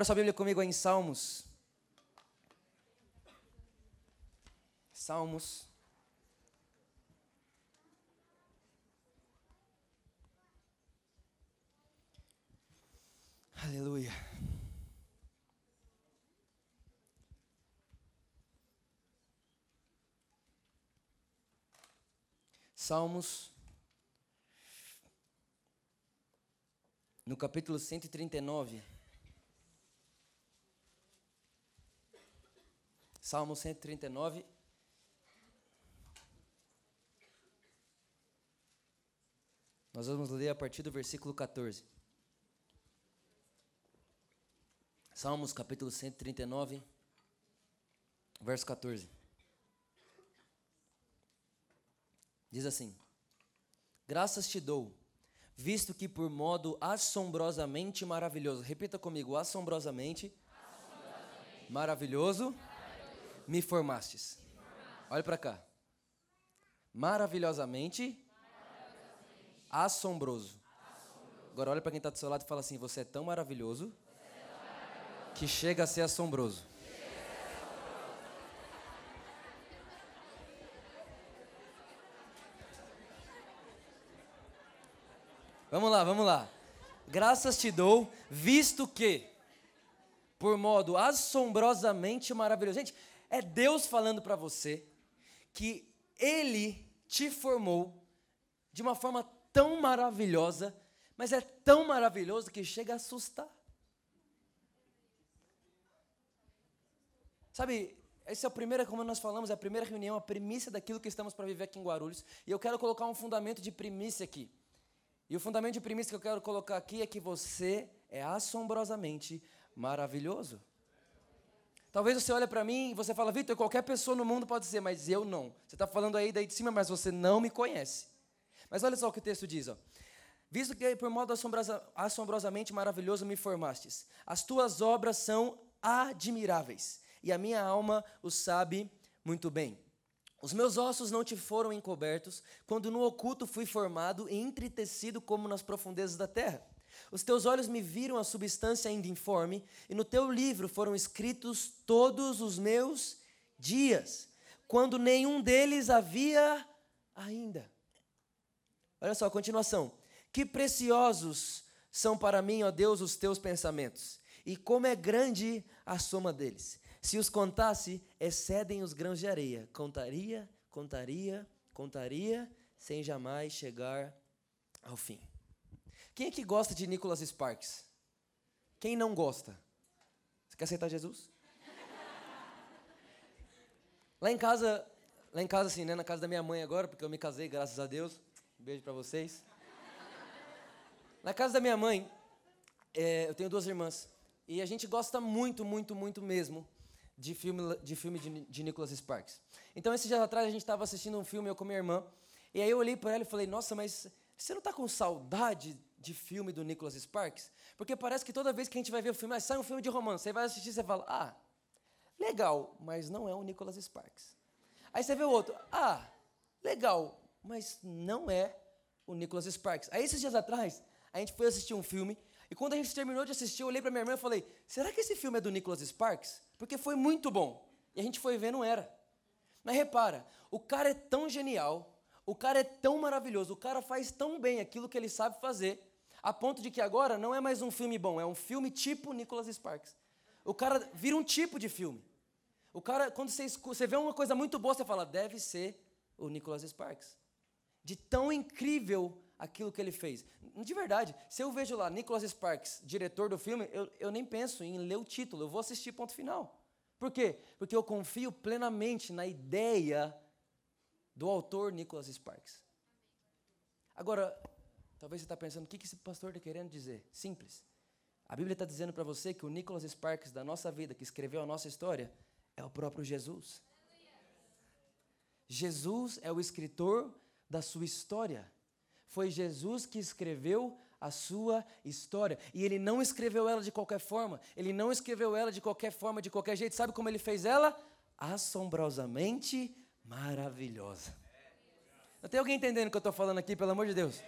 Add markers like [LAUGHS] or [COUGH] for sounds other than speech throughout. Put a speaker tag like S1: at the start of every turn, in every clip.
S1: Abra sua Bíblia comigo em Salmos. Salmos. Aleluia. Salmos. No capítulo 139. Salmo 139. Nós vamos ler a partir do versículo 14. Salmos capítulo 139, verso 14. Diz assim: Graças te dou, visto que por modo assombrosamente maravilhoso, repita comigo, assombrosamente, assombrosamente. maravilhoso me formastes. Olha para cá. Maravilhosamente, Maravilhosamente. Assombroso. assombroso. Agora olha para quem está do seu lado e fala assim: Você é tão maravilhoso, é tão maravilhoso. que chega a ser assombroso. Vamos lá, vamos lá. Graças te dou, visto que, por modo assombrosamente maravilhoso. Gente, é Deus falando para você que Ele te formou de uma forma tão maravilhosa, mas é tão maravilhoso que chega a assustar. Sabe, essa é a primeira, como nós falamos, é a primeira reunião, a primícia daquilo que estamos para viver aqui em Guarulhos. E eu quero colocar um fundamento de primícia aqui. E o fundamento de primícia que eu quero colocar aqui é que você é assombrosamente maravilhoso. Talvez você olhe para mim e você fala, Vitor, qualquer pessoa no mundo pode ser, mas eu não. Você está falando aí daí de cima, mas você não me conhece. Mas olha só o que o texto diz, ó. Visto que por modo assombrosa, assombrosamente maravilhoso me formastes, as tuas obras são admiráveis, e a minha alma o sabe muito bem. Os meus ossos não te foram encobertos, quando no oculto fui formado e entretecido como nas profundezas da terra. Os teus olhos me viram a substância ainda informe, e no teu livro foram escritos todos os meus dias, quando nenhum deles havia ainda. Olha só a continuação. Que preciosos são para mim, ó Deus, os teus pensamentos, e como é grande a soma deles. Se os contasse, excedem os grãos de areia. Contaria, contaria, contaria, sem jamais chegar ao fim. Quem é que gosta de Nicholas Sparks? Quem não gosta? Você quer aceitar Jesus? Lá em casa, lá em casa assim, né, na casa da minha mãe agora, porque eu me casei, graças a Deus. Um beijo para vocês. Na casa da minha mãe, é, eu tenho duas irmãs e a gente gosta muito, muito, muito mesmo de filme de filme de, de Nicholas Sparks. Então, esses dias atrás a gente estava assistindo um filme eu com minha irmã e aí eu olhei para ela e falei: Nossa, mas você não está com saudade de filme do Nicholas Sparks? Porque parece que toda vez que a gente vai ver o filme, ah, sai um filme de romance, você vai assistir e você fala, ah, legal, mas não é o Nicholas Sparks. Aí você vê o outro, ah, legal, mas não é o Nicholas Sparks. Aí esses dias atrás, a gente foi assistir um filme, e quando a gente terminou de assistir, eu olhei para minha irmã e falei, será que esse filme é do Nicholas Sparks? Porque foi muito bom. E a gente foi ver, não era. Mas repara, o cara é tão genial, o cara é tão maravilhoso, o cara faz tão bem aquilo que ele sabe fazer, a ponto de que agora não é mais um filme bom, é um filme tipo Nicholas Sparks. O cara vira um tipo de filme. O cara, quando você, você vê uma coisa muito boa, você fala, deve ser o Nicholas Sparks. De tão incrível aquilo que ele fez. De verdade, se eu vejo lá Nicholas Sparks, diretor do filme, eu, eu nem penso em ler o título, eu vou assistir ponto final. Por quê? Porque eu confio plenamente na ideia do autor Nicholas Sparks. Agora, talvez você está pensando, o que esse pastor está querendo dizer? Simples. A Bíblia está dizendo para você que o Nicholas Sparks da nossa vida, que escreveu a nossa história, é o próprio Jesus. Jesus é o escritor da sua história. Foi Jesus que escreveu a sua história. E ele não escreveu ela de qualquer forma. Ele não escreveu ela de qualquer forma, de qualquer jeito. Sabe como ele fez ela? Assombrosamente maravilhosa. Tem alguém entendendo o que eu estou falando aqui, pelo amor de Deus?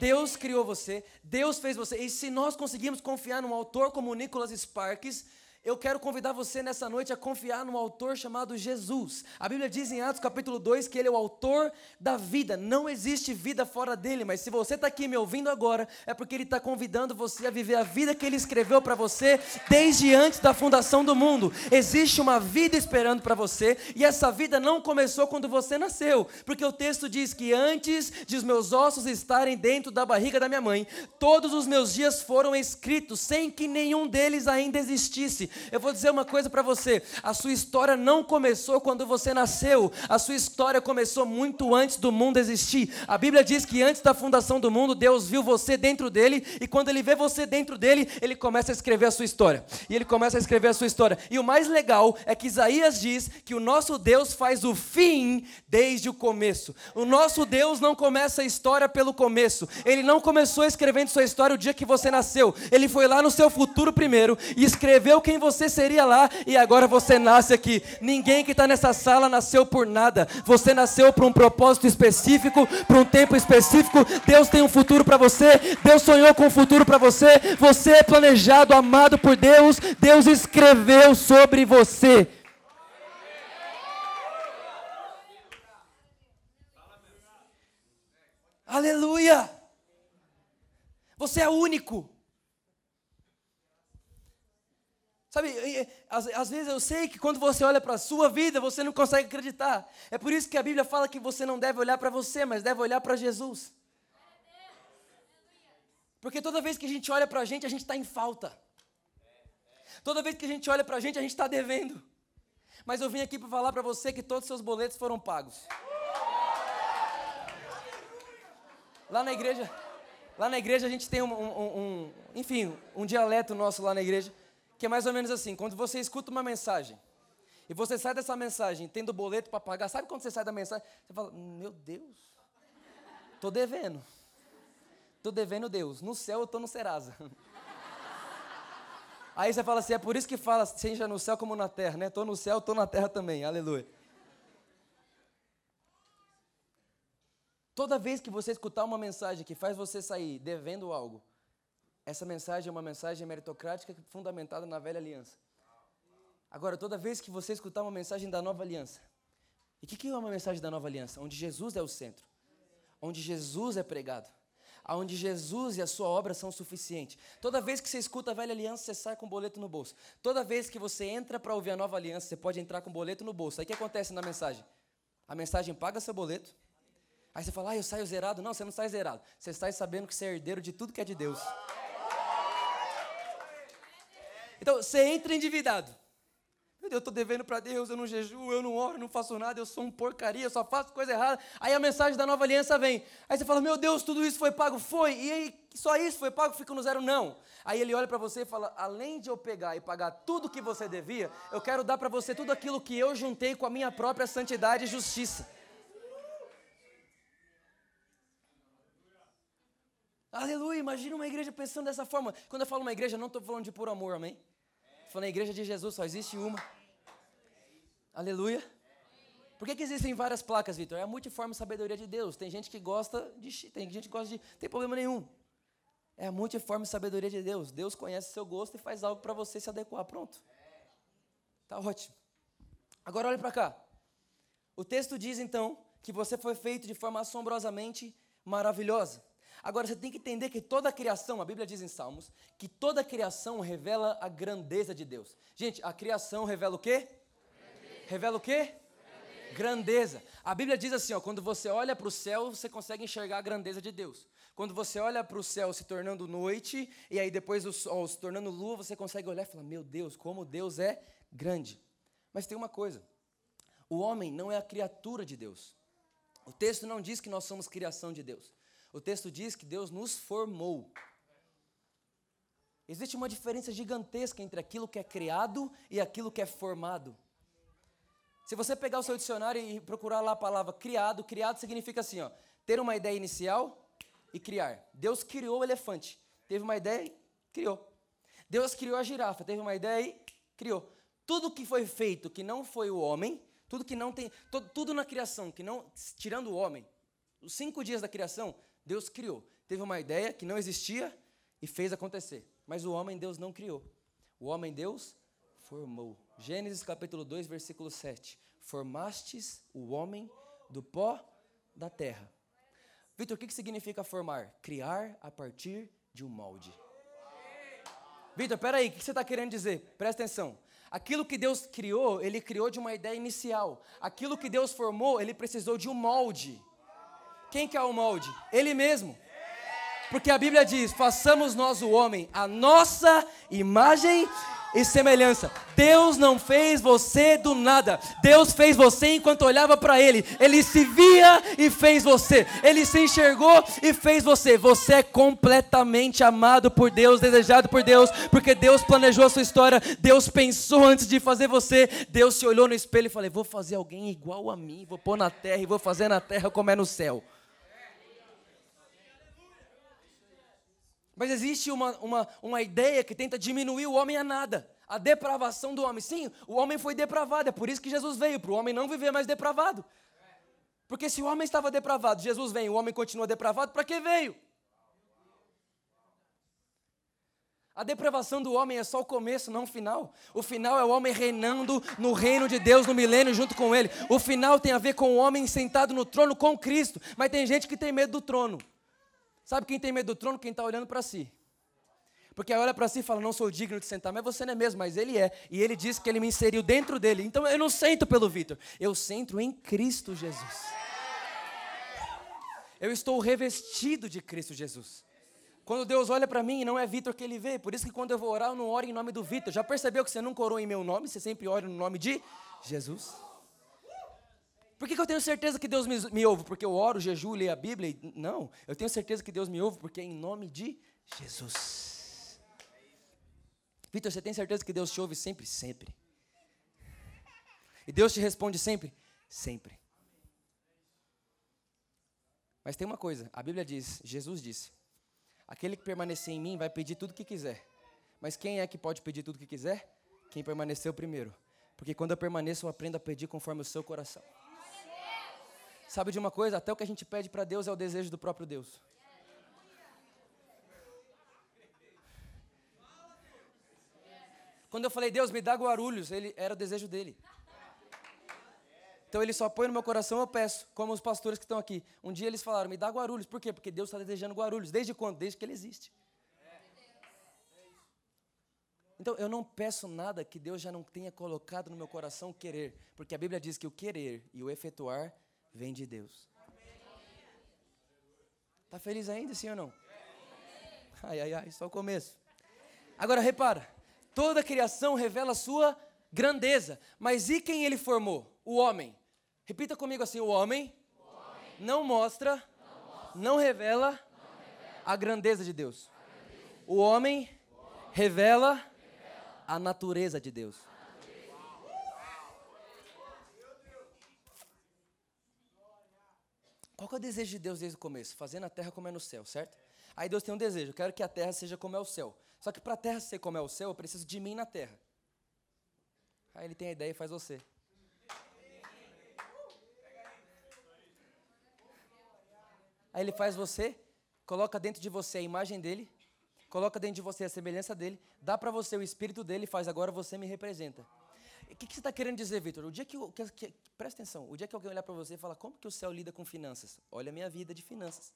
S1: Deus criou você, Deus fez você. E se nós conseguimos confiar num autor como Nicholas Sparks, eu quero convidar você nessa noite a confiar num autor chamado Jesus. A Bíblia diz em Atos capítulo 2 que ele é o autor da vida. Não existe vida fora dele, mas se você está aqui me ouvindo agora, é porque ele está convidando você a viver a vida que ele escreveu para você desde antes da fundação do mundo. Existe uma vida esperando para você e essa vida não começou quando você nasceu, porque o texto diz que antes de os meus ossos estarem dentro da barriga da minha mãe, todos os meus dias foram escritos sem que nenhum deles ainda existisse. Eu vou dizer uma coisa para você: a sua história não começou quando você nasceu, a sua história começou muito antes do mundo existir. A Bíblia diz que antes da fundação do mundo, Deus viu você dentro dele, e quando ele vê você dentro dele, ele começa a escrever a sua história. E ele começa a escrever a sua história. E o mais legal é que Isaías diz que o nosso Deus faz o fim desde o começo. O nosso Deus não começa a história pelo começo. Ele não começou escrevendo sua história o dia que você nasceu. Ele foi lá no seu futuro primeiro e escreveu quem você seria lá e agora você nasce aqui. Ninguém que está nessa sala nasceu por nada. Você nasceu para um propósito específico, para um tempo específico. Deus tem um futuro para você. Deus sonhou com um futuro para você. Você é planejado, amado por Deus. Deus escreveu sobre você. Aleluia! Você é único. Sabe, às, vezes eu sei que quando você olha para a sua vida, você não consegue acreditar. É por isso que a Bíblia fala que você não deve olhar para você, mas deve olhar para Jesus. Porque toda vez que a gente olha para a gente, a gente está em falta. Toda vez que a gente olha para a gente, a gente está devendo. Mas eu vim aqui para falar para você que todos os seus boletos foram pagos. Lá na igreja, lá na igreja a gente tem um, um, um enfim, um dialeto nosso lá na igreja que é mais ou menos assim: quando você escuta uma mensagem e você sai dessa mensagem tendo boleto para pagar, sabe quando você sai da mensagem? Você fala: Meu Deus, estou devendo. Estou devendo Deus. No céu eu estou no Serasa. [LAUGHS] Aí você fala assim: É por isso que fala, seja no céu como na terra, né? Estou no céu, estou na terra também. Aleluia. Toda vez que você escutar uma mensagem que faz você sair devendo algo, essa mensagem é uma mensagem meritocrática fundamentada na velha aliança. Agora, toda vez que você escutar uma mensagem da nova aliança, e o que, que é uma mensagem da nova aliança? Onde Jesus é o centro, onde Jesus é pregado, onde Jesus e a sua obra são suficientes. Toda vez que você escuta a velha aliança, você sai com o boleto no bolso. Toda vez que você entra para ouvir a nova aliança, você pode entrar com o boleto no bolso. Aí o que acontece na mensagem? A mensagem paga seu boleto. Aí você fala, ah, eu saio zerado. Não, você não sai zerado. Você sai sabendo que você é herdeiro de tudo que é de Deus. Então, você entra endividado. Meu Deus, eu estou devendo para Deus, eu não jejuo, eu não oro, não faço nada, eu sou um porcaria, eu só faço coisa errada. Aí a mensagem da nova aliança vem. Aí você fala, meu Deus, tudo isso foi pago? Foi. E aí, só isso foi pago? Fica no zero? Não. Aí ele olha para você e fala, além de eu pegar e pagar tudo que você devia, eu quero dar para você tudo aquilo que eu juntei com a minha própria santidade e justiça. Aleluia, imagina uma igreja pensando dessa forma. Quando eu falo uma igreja, não estou falando de puro amor, amém? Falando a igreja de Jesus, só existe uma. Aleluia. Por que, que existem várias placas, Vitor? É a multiforme sabedoria de Deus. Tem gente que gosta de. Tem gente que gosta de. Tem problema nenhum. É a multiforme sabedoria de Deus. Deus conhece seu gosto e faz algo para você se adequar. Pronto. Tá ótimo. Agora olhe para cá. O texto diz então que você foi feito de forma assombrosamente maravilhosa. Agora você tem que entender que toda a criação, a Bíblia diz em Salmos, que toda a criação revela a grandeza de Deus. Gente, a criação revela o quê? Grandeza. Revela o quê? Grandeza. grandeza. A Bíblia diz assim, ó, quando você olha para o céu, você consegue enxergar a grandeza de Deus. Quando você olha para o céu se tornando noite, e aí depois o sol se tornando lua, você consegue olhar e falar, meu Deus, como Deus é grande. Mas tem uma coisa, o homem não é a criatura de Deus. O texto não diz que nós somos criação de Deus. O texto diz que Deus nos formou. Existe uma diferença gigantesca entre aquilo que é criado e aquilo que é formado. Se você pegar o seu dicionário e procurar lá a palavra criado, criado significa assim, ó, ter uma ideia inicial e criar. Deus criou o elefante, teve uma ideia e criou. Deus criou a girafa, teve uma ideia e criou. Tudo que foi feito que não foi o homem, tudo que não tem, tudo, na criação que não, tirando o homem, os cinco dias da criação, Deus criou. Teve uma ideia que não existia e fez acontecer. Mas o homem Deus não criou. O homem Deus formou. Gênesis capítulo 2, versículo 7. Formastes o homem do pó da terra. Vitor, o que, significa formar? Criar a partir de um molde. Vitor, peraí, o que você está querendo dizer? Presta atenção. Aquilo que Deus criou, Ele criou de uma ideia inicial. Aquilo que Deus formou, Ele precisou de um molde. Quem que é o molde? Ele mesmo. Porque a Bíblia diz: façamos nós o homem a nossa imagem e semelhança. Deus não fez você do nada. Deus fez você enquanto olhava para Ele. Ele se via e fez você. Ele se enxergou e fez você. Você é completamente amado por Deus, desejado por Deus, porque Deus planejou a sua história. Deus pensou antes de fazer você. Deus se olhou no espelho e falou: Vou fazer alguém igual a mim. Vou pôr na terra e vou fazer na terra como é no céu. Mas existe uma, uma, uma ideia que tenta diminuir o homem a nada. A depravação do homem. Sim, o homem foi depravado. É por isso que Jesus veio, para o homem não viver mais depravado. Porque se o homem estava depravado, Jesus vem, o homem continua depravado, para que veio? A depravação do homem é só o começo, não o final. O final é o homem reinando no reino de Deus no milênio junto com ele. O final tem a ver com o homem sentado no trono com Cristo. Mas tem gente que tem medo do trono. Sabe quem tem medo do trono? Quem está olhando para si. Porque olha para si e fala: Não sou digno de sentar, mas você não é mesmo, mas ele é. E ele disse que ele me inseriu dentro dele. Então eu não sento pelo Vitor, eu sento em Cristo Jesus. Eu estou revestido de Cristo Jesus. Quando Deus olha para mim, não é Vitor que ele vê. Por isso que quando eu vou orar, eu não oro em nome do Vitor. Já percebeu que você nunca orou em meu nome? Você sempre ora no nome de Jesus. Por que, que eu tenho certeza que Deus me, me, ouve? Porque eu oro, jejuo, leio a Bíblia? E, não, eu tenho certeza que Deus me ouve porque é em nome de Jesus. Vitor, você tem certeza que Deus te ouve sempre? Sempre. E Deus te responde sempre? Sempre. Mas tem uma coisa, a Bíblia diz, Jesus disse: aquele que permanecer em mim vai pedir tudo o que quiser. Mas quem é que pode pedir tudo o que quiser? Quem permaneceu primeiro. Porque quando eu permaneço, eu aprendo a pedir conforme o seu coração. Sabe de uma coisa? Até o que a gente pede para Deus é o desejo do próprio Deus. Quando eu falei, Deus, me dá Guarulhos, ele era o desejo dele. Então ele só põe no meu coração, eu peço, como os pastores que estão aqui. Um dia eles falaram, me dá Guarulhos. Por quê? Porque Deus está desejando Guarulhos. Desde quando? Desde que ele existe. Então eu não peço nada que Deus já não tenha colocado no meu coração querer. Porque a Bíblia diz que o querer e o efetuar vem de Deus. Está feliz ainda, sim ou não? Ai, ai, ai, só o começo. Agora repara, toda a criação revela a sua grandeza, mas e quem ele formou? O homem. Repita comigo assim: o homem, o homem não, mostra, não mostra, não revela, não revela a grandeza de Deus. O homem, o homem revela, revela a natureza de Deus. Qual é o desejo de Deus desde o começo? Fazer na terra como é no céu, certo? Aí Deus tem um desejo, eu quero que a terra seja como é o céu. Só que para a terra ser como é o céu, eu preciso de mim na terra. Aí ele tem a ideia e faz você. Aí ele faz você, coloca dentro de você a imagem dele, coloca dentro de você a semelhança dele, dá para você o espírito dele e faz agora você me representa. O que, que você está querendo dizer, Vitor? O dia que, que, que, presta atenção, o dia que alguém olhar para você e falar, como que o céu lida com finanças? Olha a minha vida de finanças.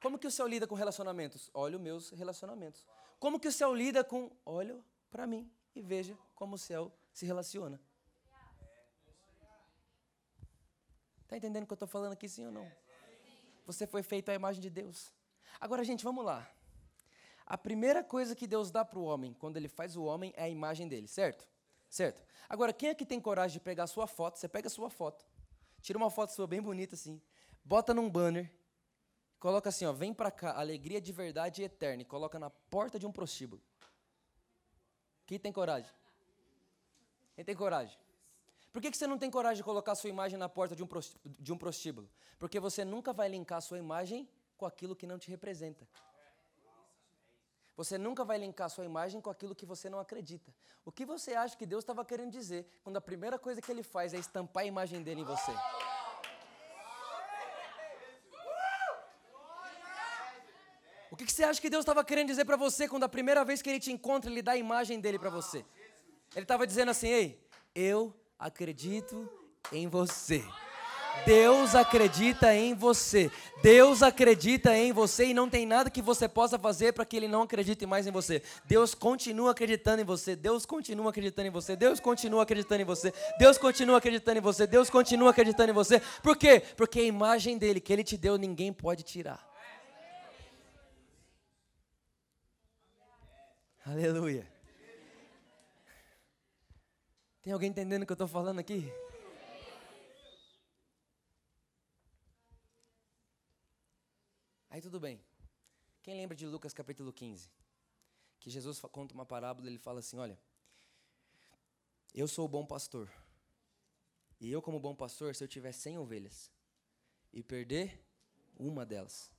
S1: Como que o céu lida com relacionamentos? Olha os meus relacionamentos. Como que o céu lida com, olha para mim e veja como o céu se relaciona. Está entendendo o que eu estou falando aqui, sim ou não? Você foi feito à imagem de Deus. Agora, gente, vamos lá. A primeira coisa que Deus dá para o homem, quando ele faz o homem, é a imagem dele, certo? Certo? Agora, quem é que tem coragem de pegar a sua foto? Você pega a sua foto, Tira uma foto sua bem bonita assim. Bota num banner. Coloca assim, ó, vem pra cá, alegria de verdade eterna. E coloca na porta de um prostíbulo. Quem tem coragem? Quem tem coragem? Por que, você não tem coragem de colocar sua imagem na porta de um, de um prostíbulo? Porque você nunca vai linkar sua imagem com aquilo que não te representa. Você nunca vai linkar sua imagem com aquilo que você não acredita. O que você acha que Deus estava querendo dizer quando a primeira coisa que ele faz é estampar a imagem dele em você? O que, que você acha que Deus estava querendo dizer para você quando a primeira vez que ele te encontra, ele dá a imagem dele para você? Ele estava dizendo assim: Ei, eu acredito em você. Deus acredita em você. Deus acredita em você e não tem nada que você possa fazer para que ele não acredite mais em você. Deus continua acreditando em você. Deus continua acreditando em você. Deus continua acreditando em você. Deus continua acreditando em você. Deus continua acreditando em você. Por quê? Porque a imagem dele que ele te deu ninguém pode tirar. Aleluia. Tem alguém entendendo o que eu estou falando aqui? Aí tudo bem. Quem lembra de Lucas capítulo 15? Que Jesus conta uma parábola, ele fala assim: Olha, eu sou o bom pastor. E eu, como bom pastor, se eu tiver 100 ovelhas e perder uma delas,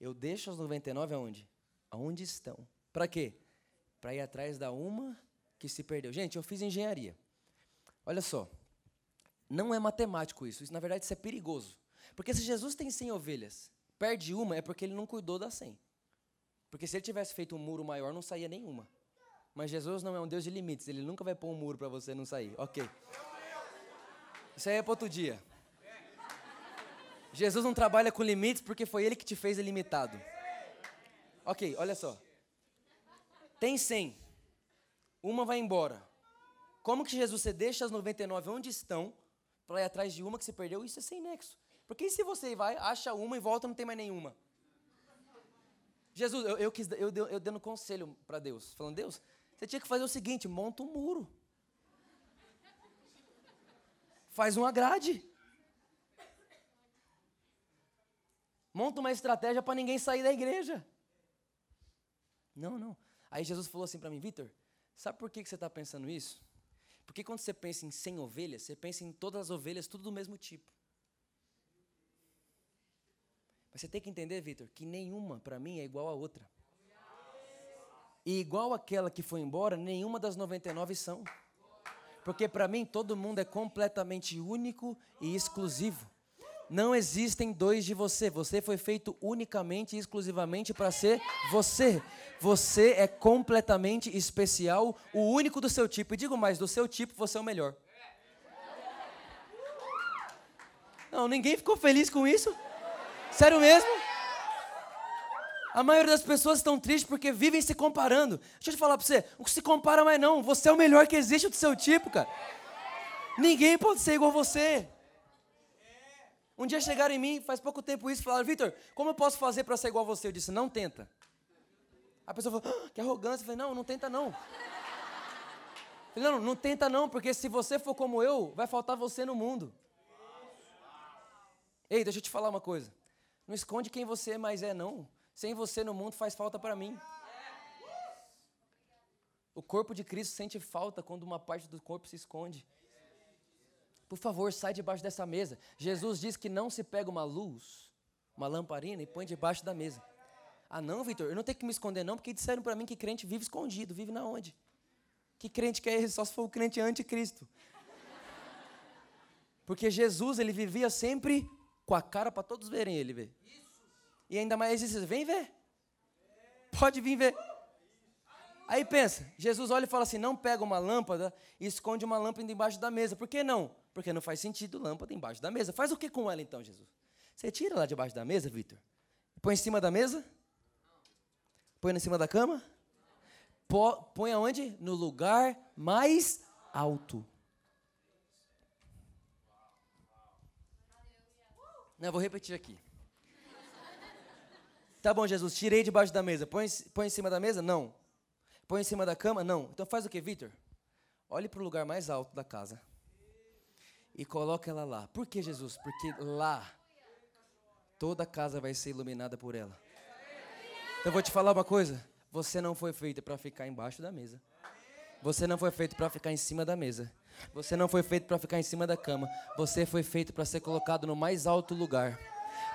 S1: eu deixo as 99 aonde? Aonde estão? Para quê? Para ir atrás da uma que se perdeu. Gente, eu fiz engenharia. Olha só. Não é matemático isso. Isso, na verdade, isso é perigoso. Porque se Jesus tem 100 ovelhas perde uma é porque ele não cuidou da 100. Porque se ele tivesse feito um muro maior, não saía nenhuma. Mas Jesus não é um Deus de limites, ele nunca vai pôr um muro para você não sair. Ok. Isso aí é para outro dia. Jesus não trabalha com limites porque foi ele que te fez ilimitado. Ok, olha só. Tem 100. Uma vai embora. Como que Jesus você deixa as 99 onde estão para ir atrás de uma que se perdeu? Isso é sem nexo. Porque se você vai, acha uma e volta, não tem mais nenhuma. Jesus, eu, eu, quis, eu, eu dando conselho para Deus, falando, Deus, você tinha que fazer o seguinte, monta um muro. Faz uma grade. Monta uma estratégia para ninguém sair da igreja. Não, não. Aí Jesus falou assim para mim, Vitor, sabe por que, que você está pensando isso? Porque quando você pensa em 100 ovelhas, você pensa em todas as ovelhas, tudo do mesmo tipo. Mas você tem que entender, Vitor, que nenhuma para mim é igual a outra. E igual aquela que foi embora, nenhuma das 99 são. Porque para mim todo mundo é completamente único e exclusivo. Não existem dois de você. Você foi feito unicamente e exclusivamente para ser você. Você é completamente especial, o único do seu tipo. E digo mais, do seu tipo você é o melhor. Não, ninguém ficou feliz com isso? Sério mesmo? A maioria das pessoas estão tristes porque vivem se comparando. Deixa eu te falar para você, o que se compara mais não, você é o melhor que existe do seu tipo, cara. Ninguém pode ser igual a você. Um dia chegaram em mim, faz pouco tempo isso, falaram, Vitor, como eu posso fazer para ser igual a você? Eu disse, não tenta. A pessoa falou, ah, que arrogância. Eu falei, não, não tenta não. Eu falei, não, não tenta não, porque se você for como eu, vai faltar você no mundo. Ei, deixa eu te falar uma coisa. Não esconde quem você mais é, não. Sem você no mundo faz falta para mim. O corpo de Cristo sente falta quando uma parte do corpo se esconde. Por favor, sai debaixo dessa mesa. Jesus diz que não se pega uma luz, uma lamparina e põe debaixo da mesa. Ah, não, Vitor, eu não tenho que me esconder, não, porque disseram para mim que crente vive escondido. Vive na onde? Que crente que é esse? Só se for o crente anticristo. Porque Jesus, ele vivia sempre com a cara para todos verem ele ver. E ainda mais vem ver. Pode vir ver. Aí pensa, Jesus olha e fala assim: não pega uma lâmpada e esconde uma lâmpada embaixo da mesa. Por que não? Porque não faz sentido lâmpada embaixo da mesa. Faz o que com ela então, Jesus? Você tira lá debaixo da mesa, Vitor? Põe em cima da mesa? Põe em cima da cama? Põe aonde? No lugar mais alto. Não, vou repetir aqui. Tá bom, Jesus, tirei debaixo da mesa. Põe, põe em cima da mesa? Não. Põe em cima da cama? Não. Então faz o que, Vitor? Olhe para o lugar mais alto da casa. e coloca ela lá. Por que, Jesus? Porque lá toda a casa vai ser iluminada por ela. Então eu vou te falar uma coisa. Você não foi feito para ficar embaixo da mesa. Você não foi feito para ficar em cima da mesa. Você não foi feito para ficar em cima da cama. Você foi feito para ser colocado no mais alto lugar.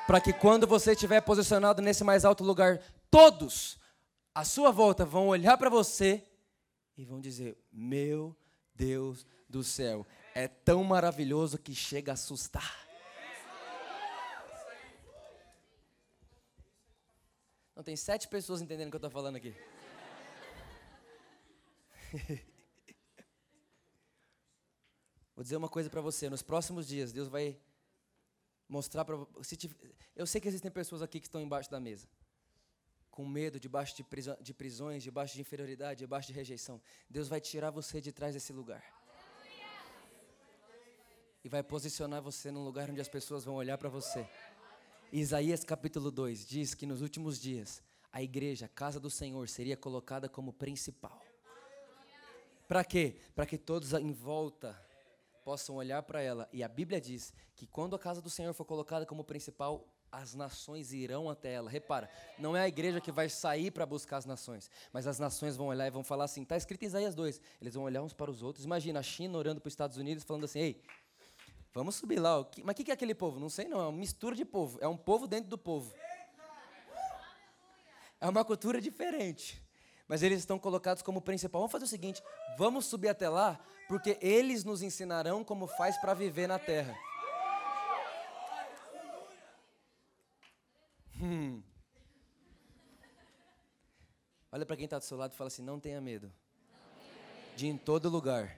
S1: Para que quando você estiver posicionado nesse mais alto lugar, todos à sua volta vão olhar para você e vão dizer: Meu Deus do céu, é tão maravilhoso que chega a assustar. Não, tem sete pessoas entendendo o que eu estou falando aqui. [LAUGHS] Vou dizer uma coisa para você. Nos próximos dias, Deus vai mostrar para você. Eu sei que existem pessoas aqui que estão embaixo da mesa. Com medo, debaixo de, de prisões, debaixo de inferioridade, debaixo de rejeição. Deus vai tirar você de trás desse lugar. E vai posicionar você num lugar onde as pessoas vão olhar para você. Isaías capítulo 2 diz que nos últimos dias a igreja, a casa do Senhor, seria colocada como principal. Para quê? Para que todos em volta possam olhar para ela. E a Bíblia diz que quando a casa do Senhor for colocada como principal, as nações irão até ela. Repara, não é a igreja que vai sair para buscar as nações, mas as nações vão olhar e vão falar assim: está escrito em Isaías 2. Eles vão olhar uns para os outros. Imagina a China orando para os Estados Unidos, falando assim: ei, Vamos subir lá. Mas o que é aquele povo? Não sei não, é uma mistura de povo. É um povo dentro do povo. É uma cultura diferente. Mas eles estão colocados como principal. Vamos fazer o seguinte: vamos subir até lá, porque eles nos ensinarão como faz para viver na terra. Hum. Olha para quem está do seu lado e fala assim: não tenha medo de em todo lugar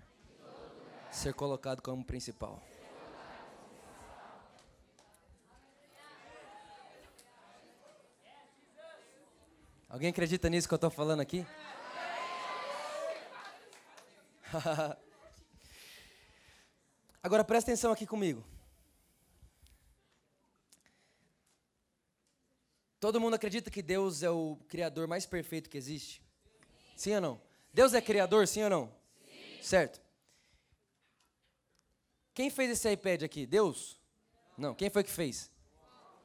S1: ser colocado como principal. Alguém acredita nisso que eu estou falando aqui? [LAUGHS] Agora presta atenção aqui comigo. Todo mundo acredita que Deus é o criador mais perfeito que existe? Sim ou não? Deus é criador, sim ou não? Sim. Certo. Quem fez esse iPad aqui? Deus? Não. Quem foi que fez?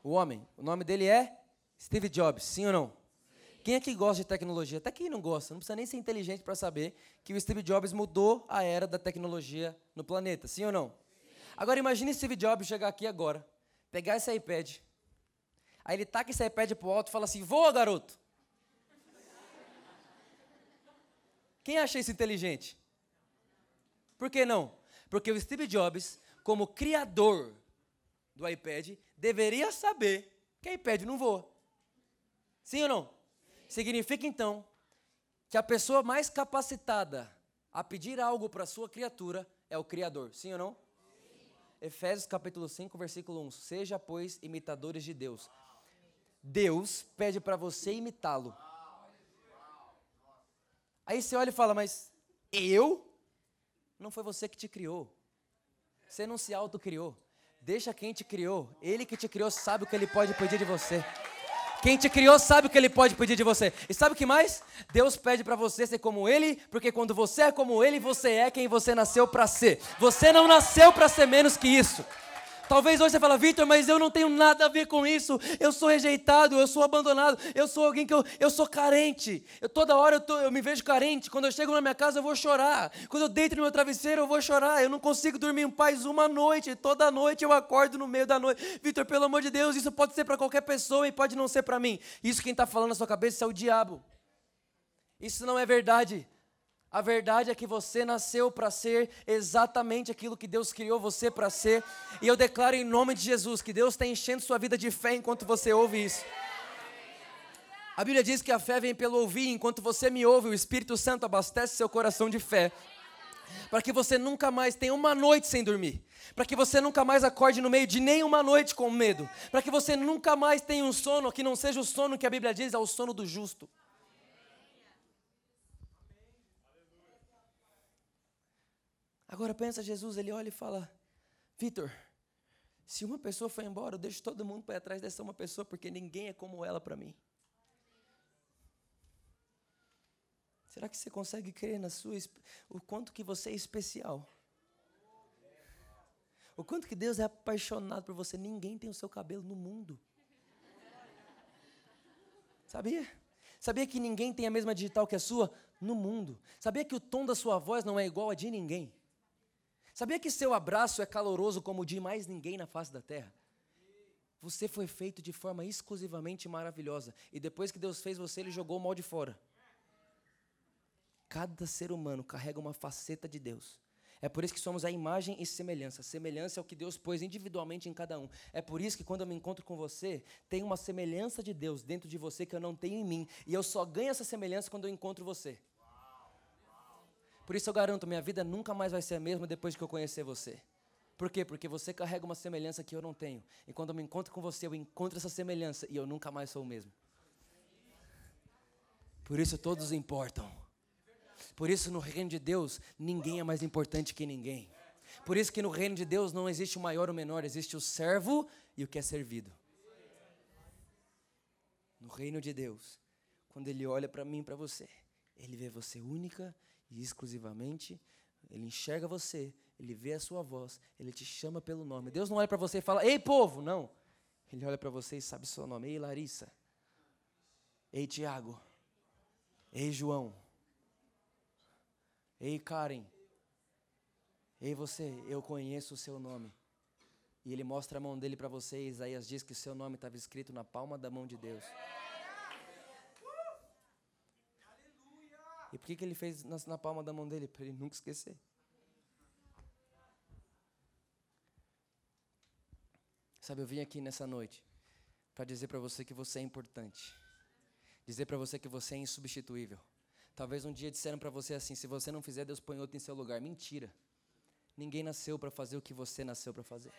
S1: O homem. O nome dele é Steve Jobs, sim ou não? Quem é que gosta de tecnologia? Até quem não gosta, não precisa nem ser inteligente para saber que o Steve Jobs mudou a era da tecnologia no planeta, sim ou não? Sim. Agora imagine Steve Jobs chegar aqui agora, pegar esse iPad, aí ele taca esse iPad pro alto e fala assim: voa, garoto! Quem acha isso inteligente? Por que não? Porque o Steve Jobs, como criador do iPad, deveria saber que iPad não voa. Sim ou não? Significa então que a pessoa mais capacitada a pedir algo para sua criatura é o Criador. Sim ou não? Sim. Efésios capítulo 5, versículo 1. Seja, pois, imitadores de Deus. Deus pede para você imitá-lo. Aí você olha e fala, mas eu? Não foi você que te criou. Você não se autocriou. Deixa quem te criou. Ele que te criou sabe o que ele pode pedir de você. Quem te criou sabe o que ele pode pedir de você. E sabe o que mais? Deus pede para você ser como ele, porque quando você é como ele, você é quem você nasceu para ser. Você não nasceu para ser menos que isso. Talvez hoje você fala, Vitor, mas eu não tenho nada a ver com isso. Eu sou rejeitado, eu sou abandonado, eu sou alguém que eu, eu sou carente. Eu, toda hora eu, tô, eu me vejo carente. Quando eu chego na minha casa, eu vou chorar. Quando eu deito no meu travesseiro, eu vou chorar. Eu não consigo dormir em paz uma noite. Toda noite eu acordo no meio da noite. Vitor, pelo amor de Deus, isso pode ser para qualquer pessoa e pode não ser para mim. Isso quem está falando na sua cabeça é o diabo. Isso não é verdade. A verdade é que você nasceu para ser exatamente aquilo que Deus criou você para ser. E eu declaro em nome de Jesus que Deus está enchendo sua vida de fé enquanto você ouve isso. A Bíblia diz que a fé vem pelo ouvir, enquanto você me ouve, o Espírito Santo abastece seu coração de fé. Para que você nunca mais tenha uma noite sem dormir. Para que você nunca mais acorde no meio de nenhuma noite com medo. Para que você nunca mais tenha um sono que não seja o sono que a Bíblia diz, é o sono do justo. Agora pensa Jesus, ele olha e fala: Vitor, se uma pessoa foi embora, eu deixo todo mundo para atrás dessa uma pessoa, porque ninguém é como ela para mim. Será que você consegue crer na sua o quanto que você é especial? O quanto que Deus é apaixonado por você. Ninguém tem o seu cabelo no mundo. Sabia? Sabia que ninguém tem a mesma digital que a sua no mundo? Sabia que o tom da sua voz não é igual a de ninguém? Sabia que seu abraço é caloroso como o de mais ninguém na face da terra? Você foi feito de forma exclusivamente maravilhosa. E depois que Deus fez você, Ele jogou o mal de fora. Cada ser humano carrega uma faceta de Deus. É por isso que somos a imagem e semelhança. Semelhança é o que Deus pôs individualmente em cada um. É por isso que quando eu me encontro com você, tem uma semelhança de Deus dentro de você que eu não tenho em mim. E eu só ganho essa semelhança quando eu encontro você. Por isso eu garanto, minha vida nunca mais vai ser a mesma depois que eu conhecer você. Por quê? Porque você carrega uma semelhança que eu não tenho. E quando eu me encontro com você, eu encontro essa semelhança e eu nunca mais sou o mesmo. Por isso todos importam. Por isso, no reino de Deus, ninguém é mais importante que ninguém. Por isso que no reino de Deus não existe o maior ou o menor, existe o servo e o que é servido. No reino de Deus, quando Ele olha para mim para você, Ele vê você única e exclusivamente, Ele enxerga você, Ele vê a sua voz, Ele te chama pelo nome. Deus não olha para você e fala, ei povo, não. Ele olha para você e sabe seu nome. Ei Larissa. Ei Tiago. Ei João. Ei, Karen. Ei, você, eu conheço o seu nome. E ele mostra a mão dele para você. Isaías diz que o seu nome estava escrito na palma da mão de Deus. E por que, que ele fez na, palma da mão dele? Para ele nunca esquecer. Sabe, eu vim aqui nessa noite para dizer para você que você é importante. Dizer para você que você é insubstituível. Talvez um dia disseram para você assim: se você não fizer, Deus põe outro em seu lugar. Mentira. Ninguém nasceu para fazer o que você nasceu para fazer.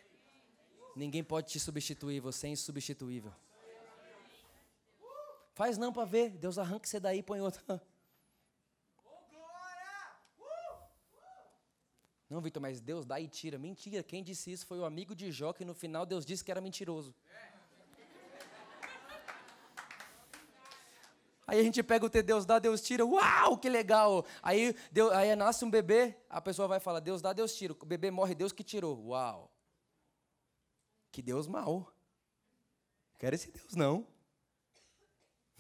S1: Ninguém pode te substituir, você é insubstituível. Faz não para ver, Deus arranca você daí e põe outro. [LAUGHS] Não, Vitor, mas Deus dá e tira. Mentira, quem disse isso foi o amigo de Jó, que no final Deus disse que era mentiroso. Aí a gente pega o ter Deus dá, Deus tira. Uau, que legal! Aí, Deus, aí nasce um bebê, a pessoa vai falar: Deus dá, Deus tira. O bebê morre, Deus que tirou. Uau! Que Deus mal. Quero esse Deus não.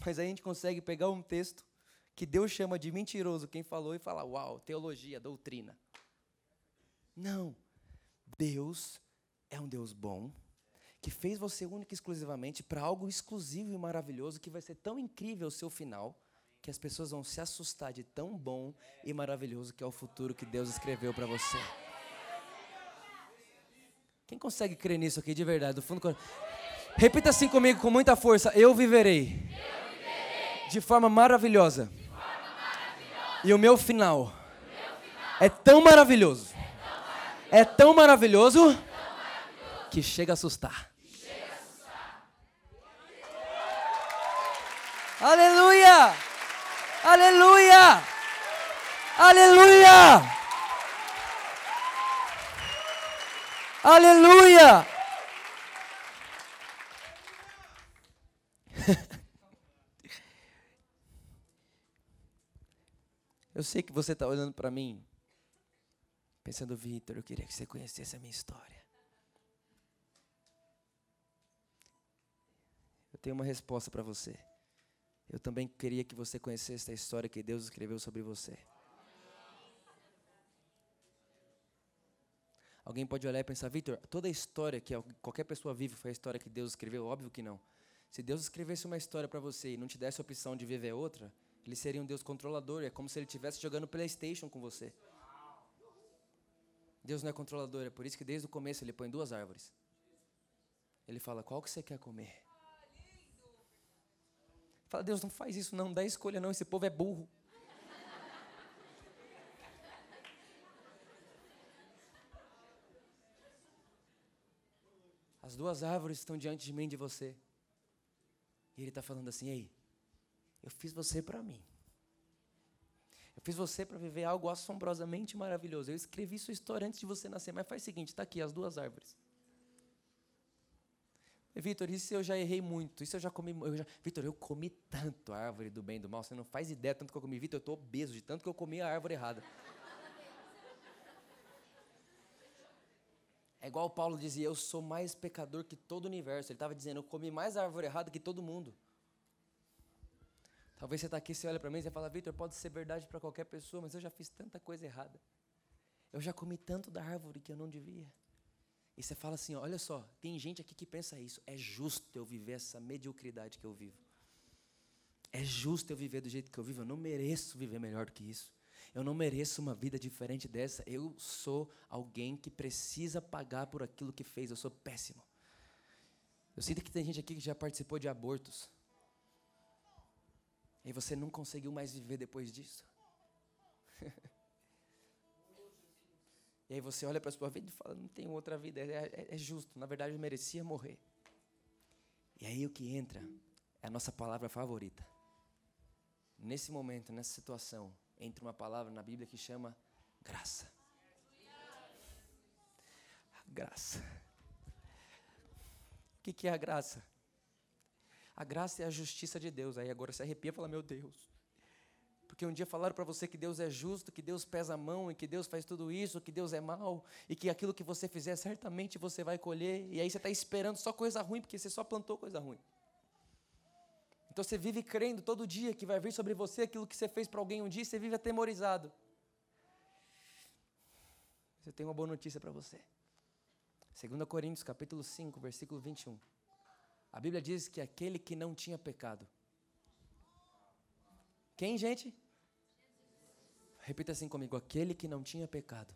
S1: Mas aí a gente consegue pegar um texto que Deus chama de mentiroso quem falou e falar: Uau, teologia, doutrina. Não. Deus é um Deus bom que fez você único e exclusivamente para algo exclusivo e maravilhoso que vai ser tão incrível o seu final que as pessoas vão se assustar de tão bom e maravilhoso que é o futuro que Deus escreveu para você. Quem consegue crer nisso aqui de verdade, do fundo do Repita assim comigo com muita força: Eu viverei, Eu viverei. De, forma maravilhosa. de forma maravilhosa. E o meu final, o meu final é tão maravilhoso. É tão maravilhoso, que chega a assustar. Aleluia! Aleluia! Aleluia! Aleluia! [LAUGHS] Eu sei que você está olhando para mim, pensando, Vitor, eu queria que você conhecesse a minha história. Eu tenho uma resposta para você eu também queria que você conhecesse a história que Deus escreveu sobre você. Alguém pode olhar e pensar, Victor, toda a história que qualquer pessoa vive foi a história que Deus escreveu? Óbvio que não. Se Deus escrevesse uma história para você e não te desse a opção de viver outra, ele seria um Deus controlador. É como se ele estivesse jogando PlayStation com você. Deus não é controlador, é por isso que desde o começo ele põe duas árvores. Ele fala: qual que você quer comer? Fala, Deus, não faz isso não, dá escolha não, esse povo é burro. As duas árvores estão diante de mim de você. E ele está falando assim: Ei, eu fiz você para mim. Eu fiz você para viver algo assombrosamente maravilhoso. Eu escrevi sua história antes de você nascer. Mas faz o seguinte: está aqui as duas árvores. Vitor, isso eu já errei muito. Isso eu já comi. Já... Vitor, eu comi tanto a árvore do bem e do mal. Você não faz ideia tanto que eu comi. Vitor, eu estou obeso de tanto que eu comi a árvore errada. É igual Paulo dizia: Eu sou mais pecador que todo o universo. Ele estava dizendo: Eu comi mais árvore errada que todo mundo. Talvez você está aqui, você olha para mim e fala: Vitor, pode ser verdade para qualquer pessoa, mas eu já fiz tanta coisa errada. Eu já comi tanto da árvore que eu não devia. E você fala assim: olha só, tem gente aqui que pensa isso. É justo eu viver essa mediocridade que eu vivo. É justo eu viver do jeito que eu vivo. Eu não mereço viver melhor do que isso. Eu não mereço uma vida diferente dessa. Eu sou alguém que precisa pagar por aquilo que fez. Eu sou péssimo. Eu sinto que tem gente aqui que já participou de abortos. E você não conseguiu mais viver depois disso. [LAUGHS] E aí você olha para a sua vida e fala, não tenho outra vida, é, é, é, justo, na verdade eu merecia morrer. E aí o que entra é a nossa palavra favorita. Nesse momento, nessa situação, entra uma palavra na Bíblia que chama graça. A graça. O que, é a graça? A graça é a justiça de Deus. Aí agora você arrepia e fala, meu Deus, porque um dia falaram para você que Deus é justo, que Deus pesa a mão e que Deus faz tudo isso, que Deus é mau e que aquilo que você fizer certamente você vai colher. E aí você está esperando só coisa ruim porque você só plantou coisa ruim. Então você vive crendo todo dia que vai vir sobre você aquilo que você fez para alguém um dia e você vive atemorizado. Eu tenho uma boa notícia para você. 2 Coríntios capítulo 5, versículo 21. A Bíblia diz que aquele que não tinha pecado. Quem, gente? Repita assim comigo: aquele que não tinha pecado.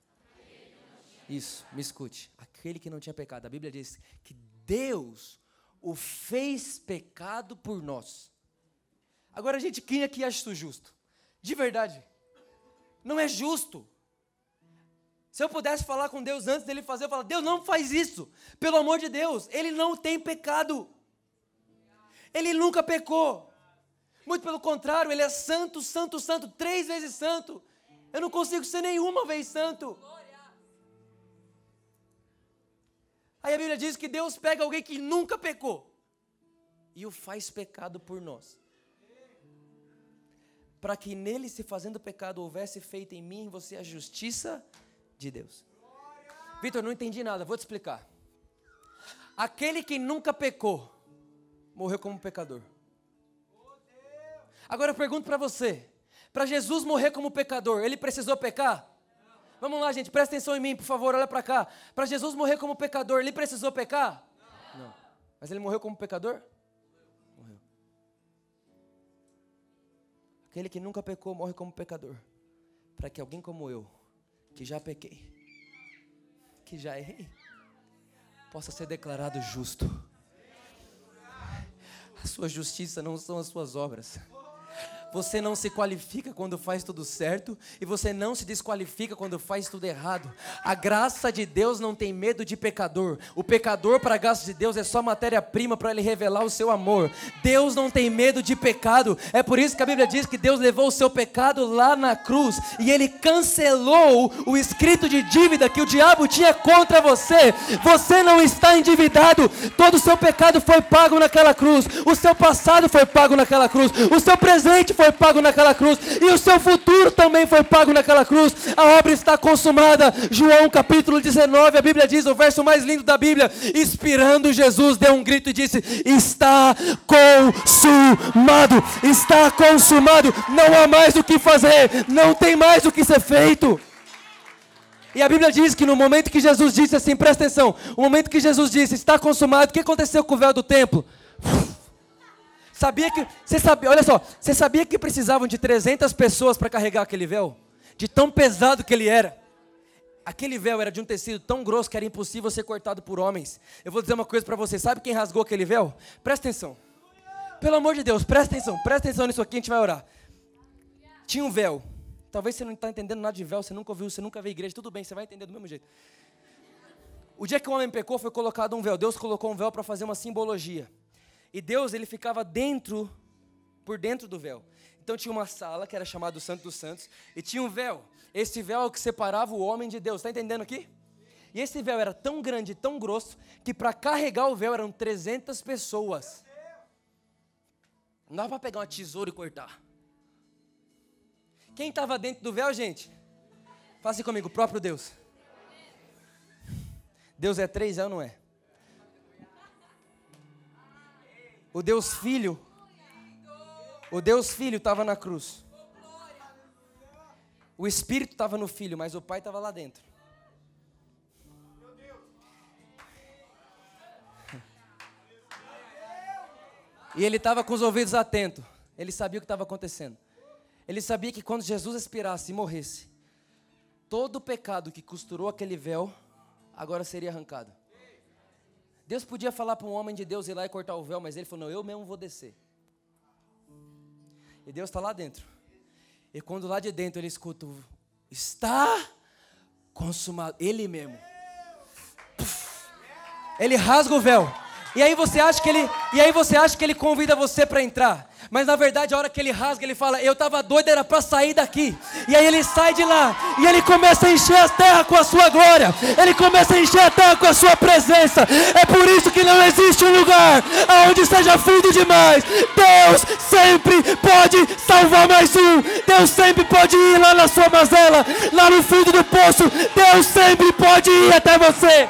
S1: Isso, me escute. Aquele que não tinha pecado. A Bíblia diz que Deus o fez pecado por nós. Agora, gente, quem aqui acha isso justo? De verdade. Não é justo. Se eu pudesse falar com Deus antes dele fazer, eu falaria: Deus, não faz isso. Pelo amor de Deus, ele não tem pecado. Ele nunca pecou. Muito pelo contrário, ele é santo, santo, santo, três vezes santo. Eu não consigo ser nenhuma vez santo. Aí a Bíblia diz que Deus pega alguém que nunca pecou e o faz pecado por nós. Para que nele, se fazendo pecado, houvesse feito em mim você a justiça de Deus. Vitor, não entendi nada, vou te explicar. Aquele que nunca pecou, morreu como pecador. Agora eu pergunto para você: para Jesus morrer como pecador, ele precisou pecar? Vamos lá, gente, presta atenção em mim, por favor, olha para cá. Para Jesus morrer como pecador, ele precisou pecar? Não. Não. Mas ele morreu como pecador? Morreu. Aquele que nunca pecou morre como pecador. Para que alguém como eu, que já pequei, que já errei, possa ser declarado justo. A sua justiça não são as suas obras. Você não se qualifica quando faz tudo certo e você não se desqualifica quando faz tudo errado. A graça de Deus não tem medo de pecador. O pecador, para a graça de Deus, é só matéria-prima para ele revelar o seu amor. Deus não tem medo de pecado. É por isso que a Bíblia diz que Deus levou o seu pecado lá na cruz e ele cancelou o escrito de dívida que o diabo tinha contra você. Você não está endividado. Todo o seu pecado foi pago naquela cruz. O seu passado foi pago naquela cruz. O seu presente foi pago naquela cruz e o seu futuro também foi pago naquela cruz. A obra está consumada. João capítulo 19, a Bíblia diz, o verso mais lindo da Bíblia, expirando Jesus deu um grito e disse: "Está consumado! Está consumado! Não há mais o que fazer, não tem mais o que ser feito." E a Bíblia diz que no momento que Jesus disse assim, presta atenção, o momento que Jesus disse, está consumado, o que aconteceu com o véu do templo? Sabia que, você sabia, olha só, você sabia que precisavam de 300 pessoas para carregar aquele véu? De tão pesado que ele era. Aquele véu era de um tecido tão grosso que era impossível ser cortado por homens. Eu vou dizer uma coisa para você, sabe quem rasgou aquele véu? Presta atenção. Pelo amor de Deus, presta atenção, presta atenção nisso aqui, a gente vai orar. Tinha um véu. Talvez você não está entendendo nada de véu, você nunca ouviu, você nunca veio igreja, tudo bem, você vai entender do mesmo jeito. O dia que o homem pecou, foi colocado um véu. Deus colocou um véu para fazer uma simbologia. E Deus, ele ficava dentro, por dentro do véu. Então tinha uma sala que era chamada do Santo dos Santos e tinha um véu. Esse véu é o que separava o homem de Deus. Está entendendo aqui? E esse véu era tão grande, tão grosso, que para carregar o véu eram 300 pessoas. Não dava para pegar uma tesoura e cortar. Quem estava dentro do véu, gente? Faça comigo, o próprio Deus. Deus é três, é ou não é? O Deus Filho, o Deus Filho estava na cruz. O Espírito estava no Filho, mas o Pai estava lá dentro. E ele estava com os ouvidos atentos. Ele sabia o que estava acontecendo. Ele sabia que quando Jesus expirasse e morresse, todo o pecado que costurou aquele véu agora seria arrancado. Deus podia falar para um homem de Deus ir lá e cortar o véu, mas ele falou: Não, eu mesmo vou descer. E Deus está lá dentro. E quando lá de dentro ele escuta: Está consumado. Ele mesmo. Ele rasga o véu. E aí você acha que ele, e aí você acha que ele convida você para entrar. Mas na verdade, a hora que ele rasga, ele fala: Eu estava doido, era para sair daqui. E aí ele sai de lá. E ele começa a encher a terra com a sua glória. Ele começa a encher a terra com a sua presença. É por isso que não existe um lugar onde seja fundo demais. Deus sempre pode salvar mais um. Deus sempre pode ir lá na sua mazela, lá no fundo do poço. Deus sempre pode ir até você.